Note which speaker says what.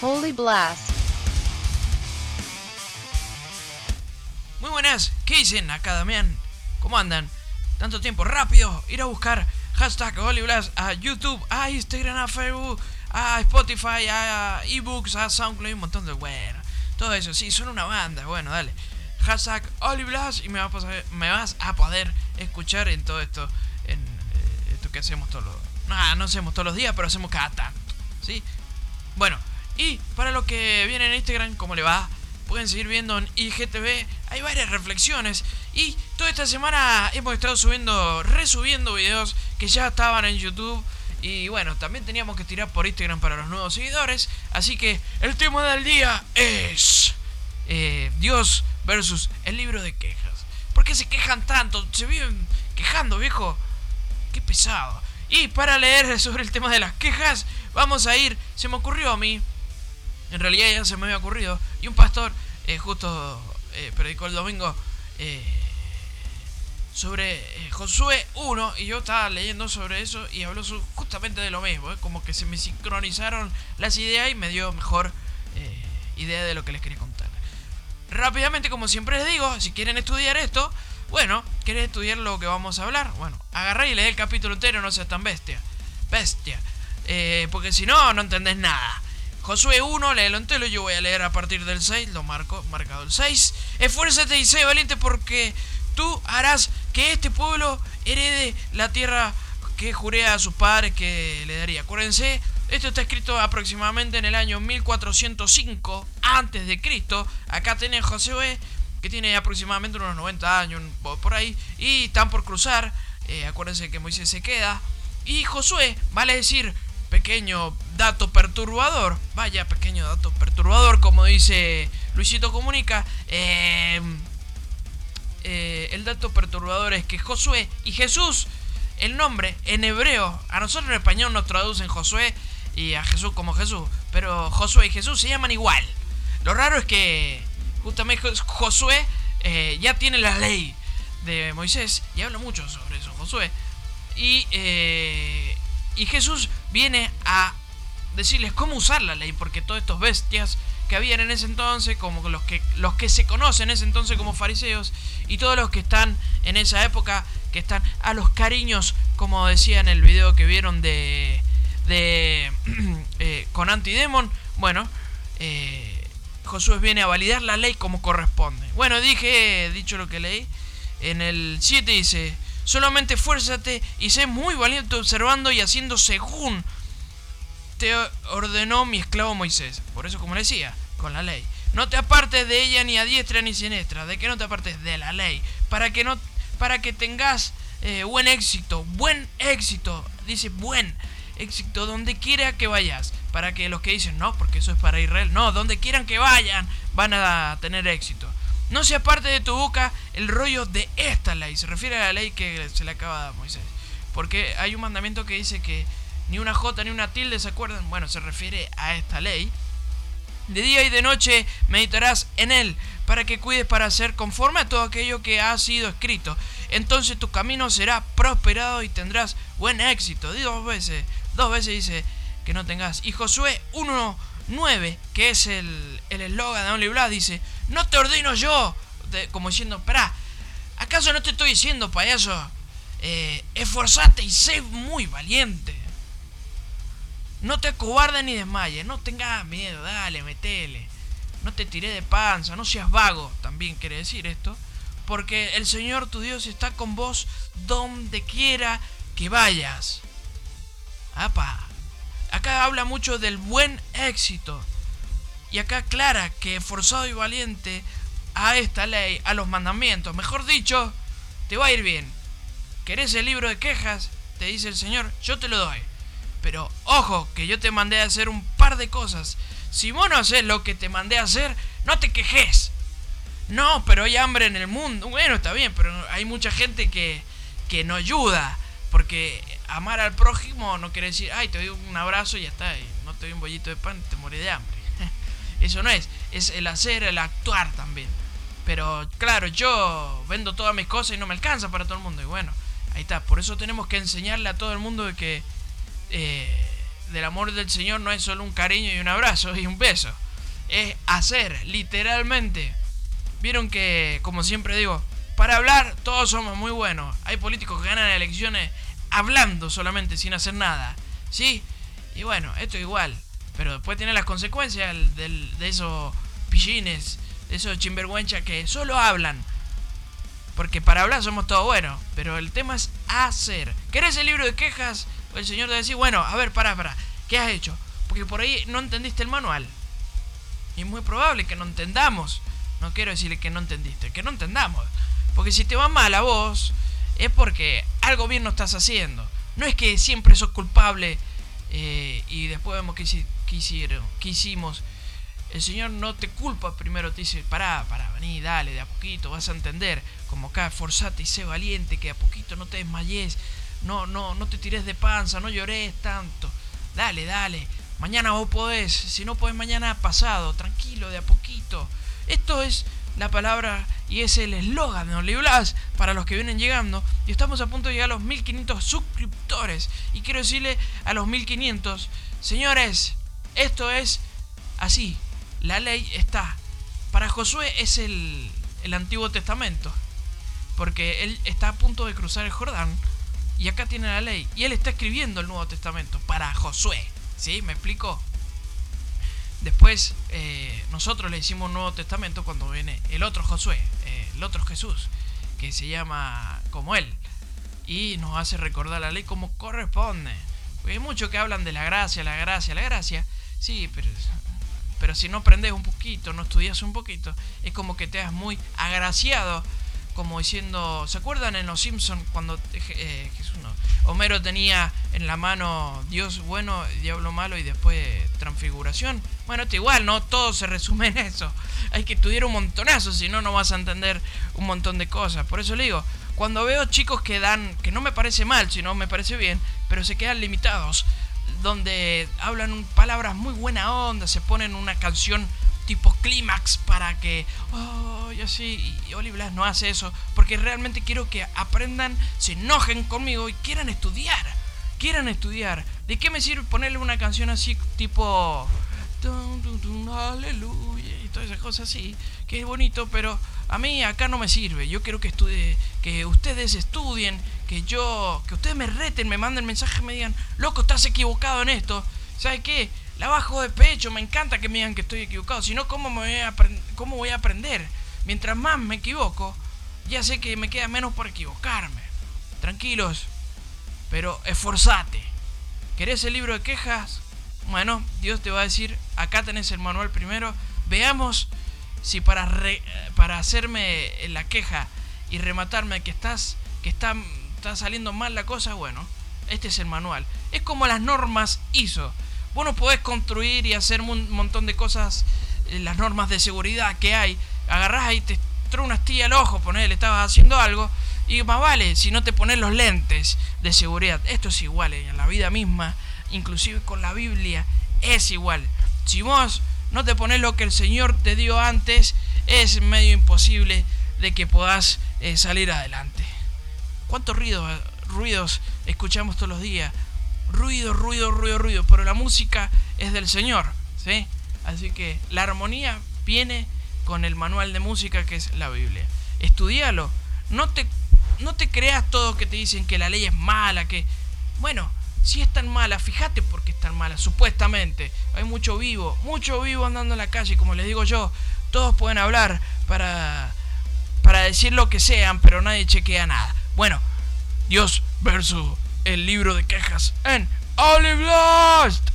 Speaker 1: Holy Blast.
Speaker 2: Muy buenas, ¿qué dicen acá Damián? ¿Cómo andan? Tanto tiempo, rápido, ir a buscar hashtag Holy Blast a YouTube, a Instagram, a Facebook, a Spotify, a ebooks, a SoundCloud, un montón de bueno. Todo eso, sí, son una banda, bueno, dale. Hashtag Holy Blast y me, vas a, me vas a poder escuchar en todo esto, en eh, esto que hacemos todos los... No, no hacemos todos los días, pero hacemos cada tanto, ¿sí? Bueno, y para los que vienen en Instagram, ¿cómo le va? Pueden seguir viendo en IGTV, hay varias reflexiones. Y toda esta semana hemos estado subiendo, resubiendo videos que ya estaban en YouTube. Y bueno, también teníamos que tirar por Instagram para los nuevos seguidores. Así que el tema del día es eh, Dios versus el libro de quejas. ¿Por qué se quejan tanto? Se viven quejando, viejo. Qué pesado. Y para leer sobre el tema de las quejas, vamos a ir. Se me ocurrió a mí en realidad ya se me había ocurrido. Y un pastor eh, justo eh, predicó el domingo eh, sobre Josué 1 y yo estaba leyendo sobre eso y habló justamente de lo mismo. Como que se me sincronizaron las ideas y me dio mejor idea de lo que les quería contar. Rápidamente, como siempre les digo, si quieren estudiar esto, bueno, quieren estudiar lo que vamos a hablar, bueno, agarrá y lee el capítulo entero, no seas tan bestia. Bestia. porque si no, no entendés nada. Josué 1, léelo entero, yo voy a leer a partir del 6, lo marco, marcado el 6. Esfuérzate y sé valiente porque tú harás que este pueblo herede la tierra que juré a sus padres que le daría. Acuérdense, esto está escrito aproximadamente en el año 1405 antes de Cristo. Acá tenés Josué que tiene aproximadamente unos 90 años por ahí y están por cruzar. Eh, acuérdense que Moisés se queda y Josué, vale decir, pequeño dato perturbador, vaya pequeño dato perturbador, como dice Luisito Comunica, eh, eh, el dato perturbador es que Josué y Jesús, el nombre en hebreo, a nosotros en español nos traducen Josué y a Jesús como Jesús, pero Josué y Jesús se llaman igual. Lo raro es que justamente Josué eh, ya tiene la ley de Moisés y habla mucho sobre eso, Josué. Y y Jesús viene a decirles cómo usar la ley, porque todos estos bestias que habían en ese entonces, como los que, los que se conocen en ese entonces como fariseos, y todos los que están en esa época, que están a los cariños, como decía en el video que vieron de, de eh, con Antidemon, bueno, eh, Josué viene a validar la ley como corresponde. Bueno, dije, dicho lo que leí, en el 7 dice, Solamente fuérzate y sé muy valiente observando y haciendo según te ordenó mi esclavo Moisés. Por eso, como decía, con la ley. No te apartes de ella ni a diestra ni siniestra. De que no te apartes de la ley. Para que no, para que tengas eh, buen éxito. Buen éxito. Dice buen éxito donde quiera que vayas. Para que los que dicen no, porque eso es para Israel. No, donde quieran que vayan van a tener éxito. No se aparte de tu boca el rollo de esta ley. Se refiere a la ley que se le acaba de dar Moisés. Porque hay un mandamiento que dice que ni una jota ni una tilde se acuerdan. Bueno, se refiere a esta ley. De día y de noche meditarás en él para que cuides para hacer conforme a todo aquello que ha sido escrito. Entonces tu camino será prosperado y tendrás buen éxito. Di dos veces, dos veces dice que no tengas. Y Josué 1.9, que es el eslogan de Only Blood, dice, no te ordeno yo. como diciendo, espera, ¿acaso no te estoy diciendo, payaso? Eh, esforzate y sé muy valiente. No te acobardes ni desmayes, no tengas miedo, dale, metele. No te tiré de panza, no seas vago, también quiere decir esto. Porque el Señor tu Dios está con vos donde quiera que vayas. Apa. Acá habla mucho del buen éxito. Y acá aclara que forzado y valiente a esta ley, a los mandamientos, mejor dicho, te va a ir bien. ¿Querés el libro de quejas? Te dice el Señor, yo te lo doy. Pero ojo, que yo te mandé a hacer un par de cosas. Si vos no haces lo que te mandé a hacer, no te quejes. No, pero hay hambre en el mundo. Bueno, está bien, pero hay mucha gente que, que no ayuda. Porque amar al prójimo no quiere decir, ay, te doy un abrazo y ya está. No te doy un bollito de pan te morí de hambre. Eso no es, es el hacer, el actuar también. Pero claro, yo vendo todas mis cosas y no me alcanza para todo el mundo. Y bueno, ahí está. Por eso tenemos que enseñarle a todo el mundo de que eh, del amor del Señor no es solo un cariño y un abrazo y un beso. Es hacer, literalmente. Vieron que, como siempre digo, para hablar todos somos muy buenos. Hay políticos que ganan elecciones hablando solamente, sin hacer nada. ¿Sí? Y bueno, esto es igual. Pero después tiene las consecuencias de esos pillines, de esos chimbergüenchas que solo hablan. Porque para hablar somos todos buenos. Pero el tema es hacer. ¿Querés el libro de quejas? El señor te decir, bueno, a ver, para, para. ¿Qué has hecho? Porque por ahí no entendiste el manual. Y es muy probable que no entendamos. No quiero decirle que no entendiste, que no entendamos. Porque si te va mal a vos, es porque algo bien no estás haciendo. No es que siempre sos culpable eh, y después vemos que, hicieron, que hicimos. El Señor no te culpa, primero te dice, pará, pará, vení, dale, de a poquito, vas a entender. Como acá, forzate y sé valiente, que a poquito no te desmayes, no, no, no te tires de panza, no llores tanto. Dale, dale, mañana vos podés, si no podés mañana pasado, tranquilo, de a poquito. Esto es la palabra y es el eslogan de Only para los que vienen llegando. Y estamos a punto de llegar a los 1500 suscriptores. Y quiero decirle a los 1500, señores, esto es así. La ley está. Para Josué es el, el Antiguo Testamento. Porque él está a punto de cruzar el Jordán. Y acá tiene la ley. Y él está escribiendo el Nuevo Testamento para Josué. ¿Sí? ¿Me explico? Después eh, nosotros le hicimos un Nuevo Testamento cuando viene el otro Josué, eh, el otro Jesús, que se llama como él. Y nos hace recordar la ley como corresponde. Porque hay muchos que hablan de la gracia, la gracia, la gracia. Sí, pero, pero si no aprendes un poquito, no estudias un poquito, es como que te has muy agraciado como diciendo, ¿se acuerdan en Los Simpsons cuando eh, Homero tenía en la mano Dios bueno, diablo malo y después transfiguración? Bueno, esto igual, ¿no? Todo se resume en eso. Hay que estudiar un montonazo, si no, no vas a entender un montón de cosas. Por eso le digo, cuando veo chicos que dan, que no me parece mal, sino me parece bien, pero se quedan limitados, donde hablan palabras muy buena onda, se ponen una canción tipo clímax para que, oh, y así, y no hace eso, porque realmente quiero que aprendan, se enojen conmigo y quieran estudiar, quieran estudiar. ¿De qué me sirve ponerle una canción así tipo, aleluya, y todas esas cosas así, que es bonito, pero a mí acá no me sirve. Yo quiero que estudie, que ustedes estudien, que yo, que ustedes me reten, me manden mensajes, me digan, loco, estás equivocado en esto. ¿Sabes qué? La bajo de pecho, me encanta que me digan que estoy equivocado, si no, ¿cómo, voy a ¿cómo voy a aprender? Mientras más me equivoco, ya sé que me queda menos por equivocarme. Tranquilos, pero esforzate. ¿Querés el libro de quejas? Bueno, Dios te va a decir, acá tenés el manual primero, veamos si para, para hacerme la queja y rematarme que estás que está, está saliendo mal la cosa, bueno, este es el manual. Es como las normas ISO Vos no podés construir y hacer un montón de cosas, eh, las normas de seguridad que hay. Agarrás ahí, te trae una astilla al ojo, ponele, estabas haciendo algo. Y más vale, si no te pones los lentes de seguridad. Esto es igual, eh, en la vida misma, inclusive con la Biblia, es igual. Si vos no te pones lo que el Señor te dio antes, es medio imposible de que puedas eh, salir adelante. ¿Cuántos ruidos, ruidos escuchamos todos los días? Ruido, ruido, ruido, ruido, pero la música es del Señor, ¿sí? Así que la armonía viene con el manual de música que es la Biblia. Estudialo, no te, no te creas todo que te dicen que la ley es mala, que... Bueno, si es tan mala, fíjate por qué es tan mala, supuestamente. Hay mucho vivo, mucho vivo andando en la calle, como les digo yo, todos pueden hablar para, para decir lo que sean, pero nadie chequea nada. Bueno, Dios versus el libro de quejas en Olive Lost.